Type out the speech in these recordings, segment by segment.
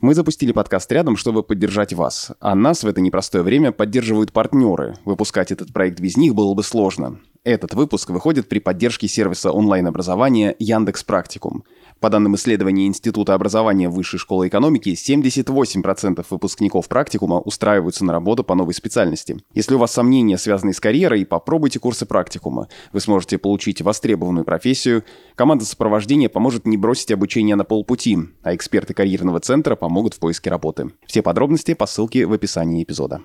Мы запустили подкаст рядом, чтобы поддержать вас. А нас в это непростое время поддерживают партнеры. Выпускать этот проект без них было бы сложно. Этот выпуск выходит при поддержке сервиса онлайн-образования Яндекс Практикум. По данным исследования Института образования Высшей школы экономики, 78% выпускников практикума устраиваются на работу по новой специальности. Если у вас сомнения, связанные с карьерой, попробуйте курсы практикума. Вы сможете получить востребованную профессию. Команда сопровождения поможет не бросить обучение на полпути, а эксперты карьерного центра помогут в поиске работы. Все подробности по ссылке в описании эпизода.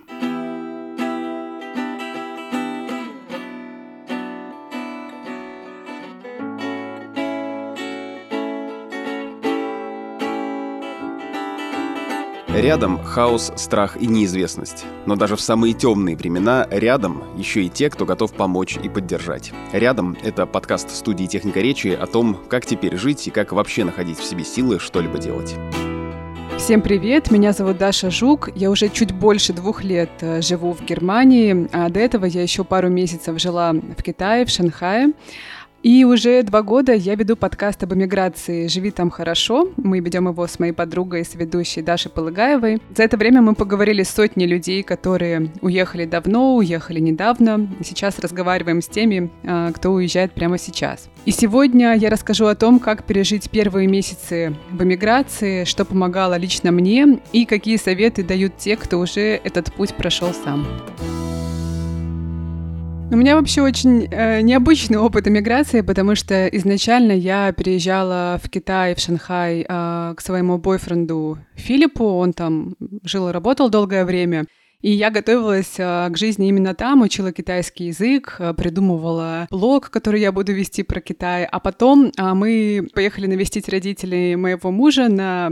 Рядом хаос, страх и неизвестность. Но даже в самые темные времена рядом еще и те, кто готов помочь и поддержать. Рядом — это подкаст студии «Техника речи» о том, как теперь жить и как вообще находить в себе силы что-либо делать. Всем привет, меня зовут Даша Жук, я уже чуть больше двух лет э, живу в Германии, а до этого я еще пару месяцев жила в Китае, в Шанхае. И уже два года я веду подкаст об эмиграции «Живи там хорошо». Мы ведем его с моей подругой, с ведущей Дашей Полыгаевой. За это время мы поговорили с сотней людей, которые уехали давно, уехали недавно. Сейчас разговариваем с теми, а, кто уезжает прямо сейчас. И сегодня я расскажу о том, как пережить первые месяцы в эмиграции, что помогало лично мне и какие советы дают те, кто уже этот путь прошел сам. У меня вообще очень э, необычный опыт эмиграции, потому что изначально я переезжала в Китай, в Шанхай э, к своему бойфренду Филиппу. Он там жил и работал долгое время. И я готовилась а, к жизни именно там, учила китайский язык, а, придумывала блог, который я буду вести про Китай. А потом а, мы поехали навестить родителей моего мужа на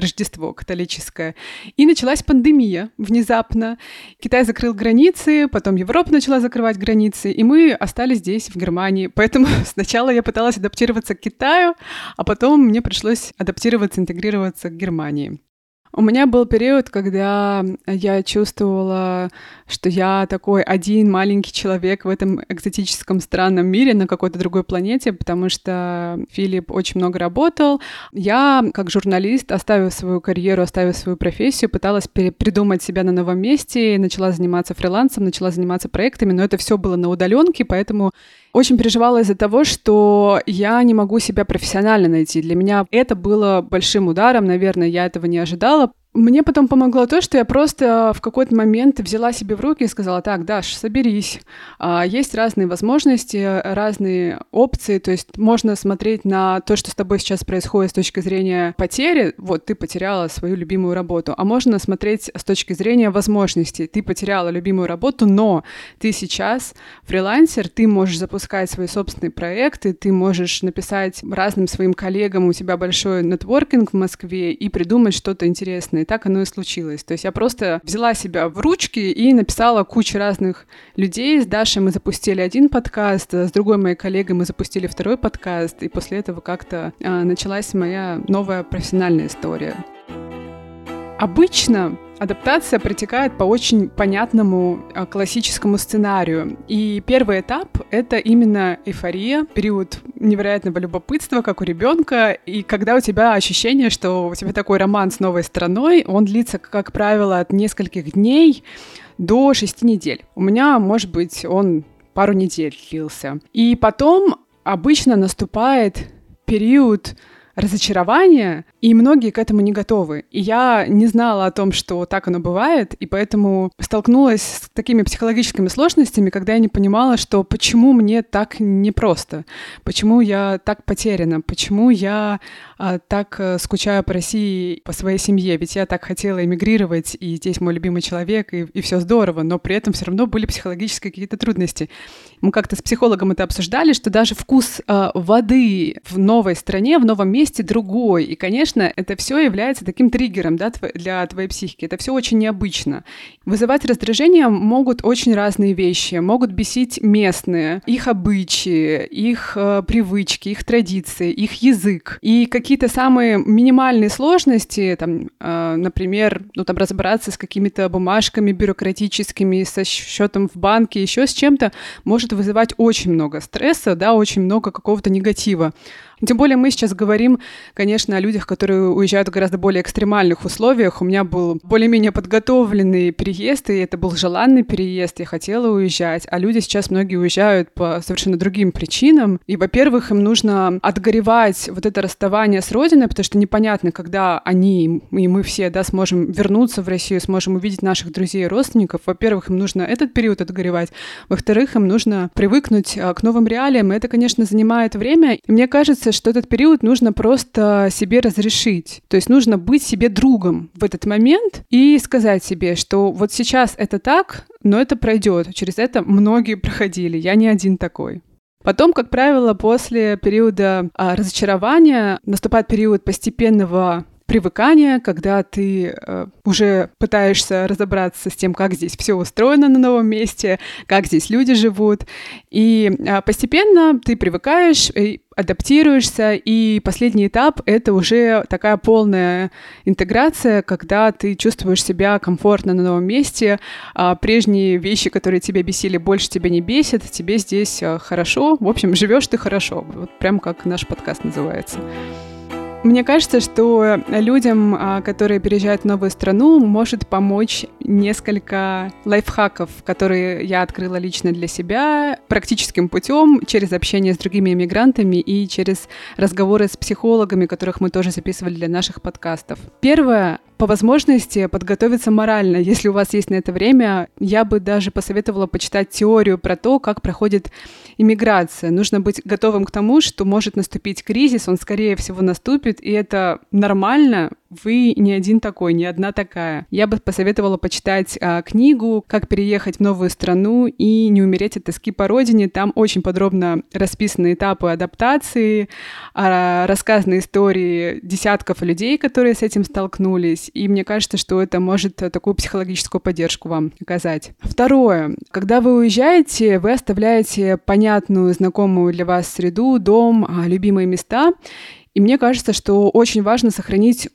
Рождество католическое. И началась пандемия внезапно. Китай закрыл границы, потом Европа начала закрывать границы, и мы остались здесь, в Германии. Поэтому сначала я пыталась адаптироваться к Китаю, а потом мне пришлось адаптироваться, интегрироваться к Германии. У меня был период, когда я чувствовала, что я такой один маленький человек в этом экзотическом странном мире на какой-то другой планете, потому что Филипп очень много работал. Я, как журналист, оставив свою карьеру, оставив свою профессию, пыталась придумать себя на новом месте, начала заниматься фрилансом, начала заниматься проектами, но это все было на удаленке, поэтому очень переживала из-за того, что я не могу себя профессионально найти. Для меня это было большим ударом, наверное, я этого не ожидала. Мне потом помогло то, что я просто в какой-то момент взяла себе в руки и сказала, так, Даш, соберись. А, есть разные возможности, разные опции, то есть можно смотреть на то, что с тобой сейчас происходит с точки зрения потери, вот ты потеряла свою любимую работу, а можно смотреть с точки зрения возможностей. Ты потеряла любимую работу, но ты сейчас фрилансер, ты можешь запускать свои собственные проекты, ты можешь написать разным своим коллегам, у тебя большой нетворкинг в Москве и придумать что-то интересное так оно и случилось. То есть я просто взяла себя в ручки и написала кучу разных людей. С Дашей мы запустили один подкаст, с другой моей коллегой мы запустили второй подкаст, и после этого как-то а, началась моя новая профессиональная история. Обычно адаптация протекает по очень понятному а, классическому сценарию. И первый этап — это именно эйфория, период невероятного любопытства, как у ребенка, и когда у тебя ощущение, что у тебя такой роман с новой страной, он длится, как правило, от нескольких дней до шести недель. У меня, может быть, он пару недель длился. И потом обычно наступает период разочарование, и многие к этому не готовы. И я не знала о том, что так оно бывает, и поэтому столкнулась с такими психологическими сложностями, когда я не понимала, что почему мне так непросто, почему я так потеряна, почему я а, так а, скучаю по России, по своей семье, ведь я так хотела эмигрировать, и здесь мой любимый человек, и, и все здорово, но при этом все равно были психологические какие-то трудности. Мы как-то с психологом это обсуждали, что даже вкус а, воды в новой стране, в новом месте другой. И, конечно, это все является таким триггером да, для твоей психики. Это все очень необычно. Вызывать раздражение могут очень разные вещи. Могут бесить местные, их обычаи, их э, привычки, их традиции, их язык. И какие-то самые минимальные сложности, там, э, например, ну, там, разобраться с какими-то бумажками бюрократическими, со счетом в банке, еще с чем-то, может вызывать очень много стресса, да, очень много какого-то негатива. Тем более мы сейчас говорим, конечно, о людях, которые уезжают в гораздо более экстремальных условиях. У меня был более-менее подготовленный переезд, и это был желанный переезд, я хотела уезжать. А люди сейчас многие уезжают по совершенно другим причинам. И, во-первых, им нужно отгоревать вот это расставание с родиной, потому что непонятно, когда они и мы все, да, сможем вернуться в Россию, сможем увидеть наших друзей и родственников. Во-первых, им нужно этот период отгоревать. Во-вторых, им нужно привыкнуть а, к новым реалиям. И это, конечно, занимает время. И мне кажется, что этот период нужно просто себе разрешить. То есть нужно быть себе другом в этот момент и сказать себе, что вот сейчас это так, но это пройдет. Через это многие проходили. Я не один такой. Потом, как правило, после периода а, разочарования наступает период постепенного привыкания, когда ты э, уже пытаешься разобраться с тем, как здесь все устроено на новом месте, как здесь люди живут. И э, постепенно ты привыкаешь, и адаптируешься, и последний этап — это уже такая полная интеграция, когда ты чувствуешь себя комфортно на новом месте, а прежние вещи, которые тебя бесили, больше тебя не бесят, тебе здесь э, хорошо. В общем, живешь ты хорошо, вот прям как наш подкаст называется. Мне кажется, что людям, а, которые переезжают в новую страну, может помочь несколько лайфхаков, которые я открыла лично для себя практическим путем через общение с другими иммигрантами и через разговоры с психологами, которых мы тоже записывали для наших подкастов. Первое по возможности подготовиться морально. Если у вас есть на это время, я бы даже посоветовала почитать теорию про то, как проходит иммиграция. Нужно быть готовым к тому, что может наступить кризис, он скорее всего наступит, и это нормально, вы не один такой, не одна такая. Я бы посоветовала почитать а, книгу «Как переехать в новую страну и не умереть от тоски по родине». Там очень подробно расписаны этапы адаптации, а, рассказаны истории десятков людей, которые с этим столкнулись. И мне кажется, что это может такую психологическую поддержку вам оказать. Второе. Когда вы уезжаете, вы оставляете понятную, знакомую для вас среду, дом, а, любимые места. И мне кажется, что очень важно сохранить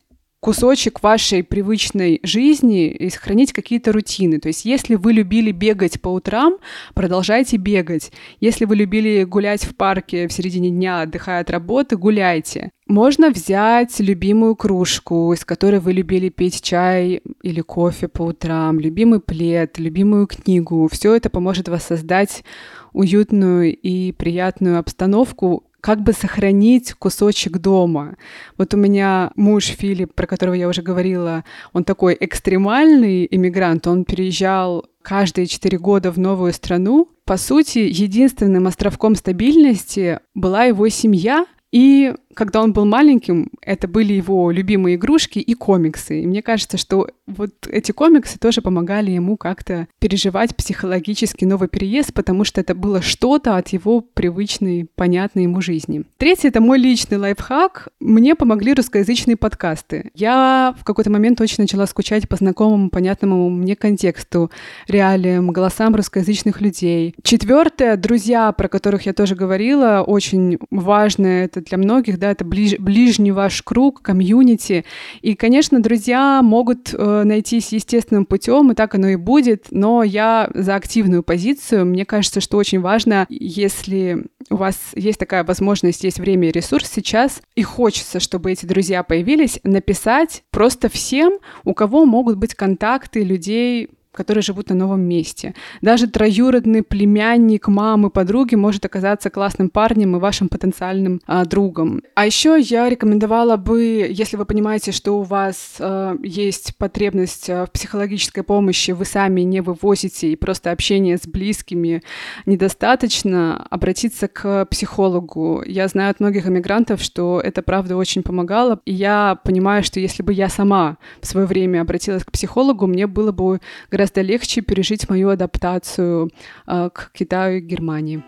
кусочек вашей привычной жизни и сохранить какие-то рутины. То есть если вы любили бегать по утрам, продолжайте бегать. Если вы любили гулять в парке в середине дня, отдыхая от работы, гуляйте. Можно взять любимую кружку, из которой вы любили пить чай или кофе по утрам, любимый плед, любимую книгу. Все это поможет воссоздать уютную и приятную обстановку, как бы сохранить кусочек дома. Вот у меня муж Филипп, про которого я уже говорила, он такой экстремальный иммигрант, он переезжал каждые четыре года в новую страну. По сути, единственным островком стабильности была его семья, и когда он был маленьким, это были его любимые игрушки и комиксы. И мне кажется, что вот эти комиксы тоже помогали ему как-то переживать психологически новый переезд, потому что это было что-то от его привычной, понятной ему жизни. Третье — это мой личный лайфхак. Мне помогли русскоязычные подкасты. Я в какой-то момент очень начала скучать по знакомому, понятному мне контексту, реалиям, голосам русскоязычных людей. Четвертое — друзья, про которых я тоже говорила, очень важно это для многих, да, это ближ, ближний ваш круг, комьюнити. И, конечно, друзья могут э, найтись естественным путем, и так оно и будет, но я за активную позицию. Мне кажется, что очень важно, если у вас есть такая возможность, есть время и ресурс сейчас, и хочется, чтобы эти друзья появились, написать просто всем, у кого могут быть контакты людей, которые живут на новом месте. Даже троюродный племянник мамы, подруги может оказаться классным парнем и вашим потенциальным а, другом. А еще я рекомендовала бы, если вы понимаете, что у вас а, есть потребность а, в психологической помощи, вы сами не вывозите и просто общение с близкими недостаточно, обратиться к психологу. Я знаю от многих иммигрантов, что это правда очень помогало, и я понимаю, что если бы я сама в свое время обратилась к психологу, мне было бы гораздо гораздо легче пережить мою адаптацию э, к Китаю и Германии.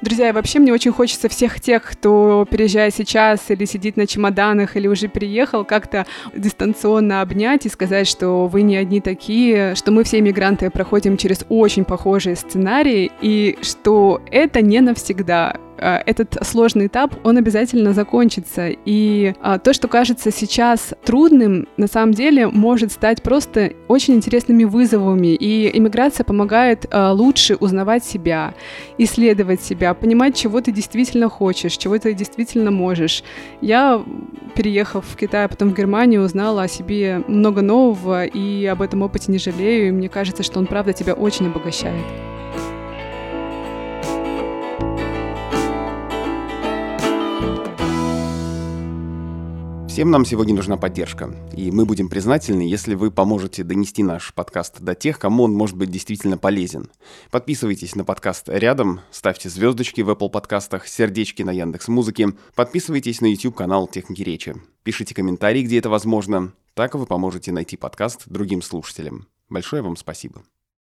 Друзья, и вообще мне очень хочется всех тех, кто переезжает сейчас или сидит на чемоданах, или уже переехал, как-то дистанционно обнять и сказать, что вы не одни такие, что мы все иммигранты проходим через очень похожие сценарии, и что это не навсегда этот сложный этап, он обязательно закончится. И э, то, что кажется сейчас трудным, на самом деле может стать просто очень интересными вызовами. И иммиграция помогает э, лучше узнавать себя, исследовать себя, понимать, чего ты действительно хочешь, чего ты действительно можешь. Я, переехав в Китай, а потом в Германию, узнала о себе много нового и об этом опыте не жалею. И мне кажется, что он правда тебя очень обогащает. Всем нам сегодня нужна поддержка, и мы будем признательны, если вы поможете донести наш подкаст до тех, кому он может быть действительно полезен. Подписывайтесь на подкаст рядом, ставьте звездочки в Apple подкастах, сердечки на Яндекс Музыке, подписывайтесь на YouTube канал Техники Речи, пишите комментарии, где это возможно, так вы поможете найти подкаст другим слушателям. Большое вам спасибо.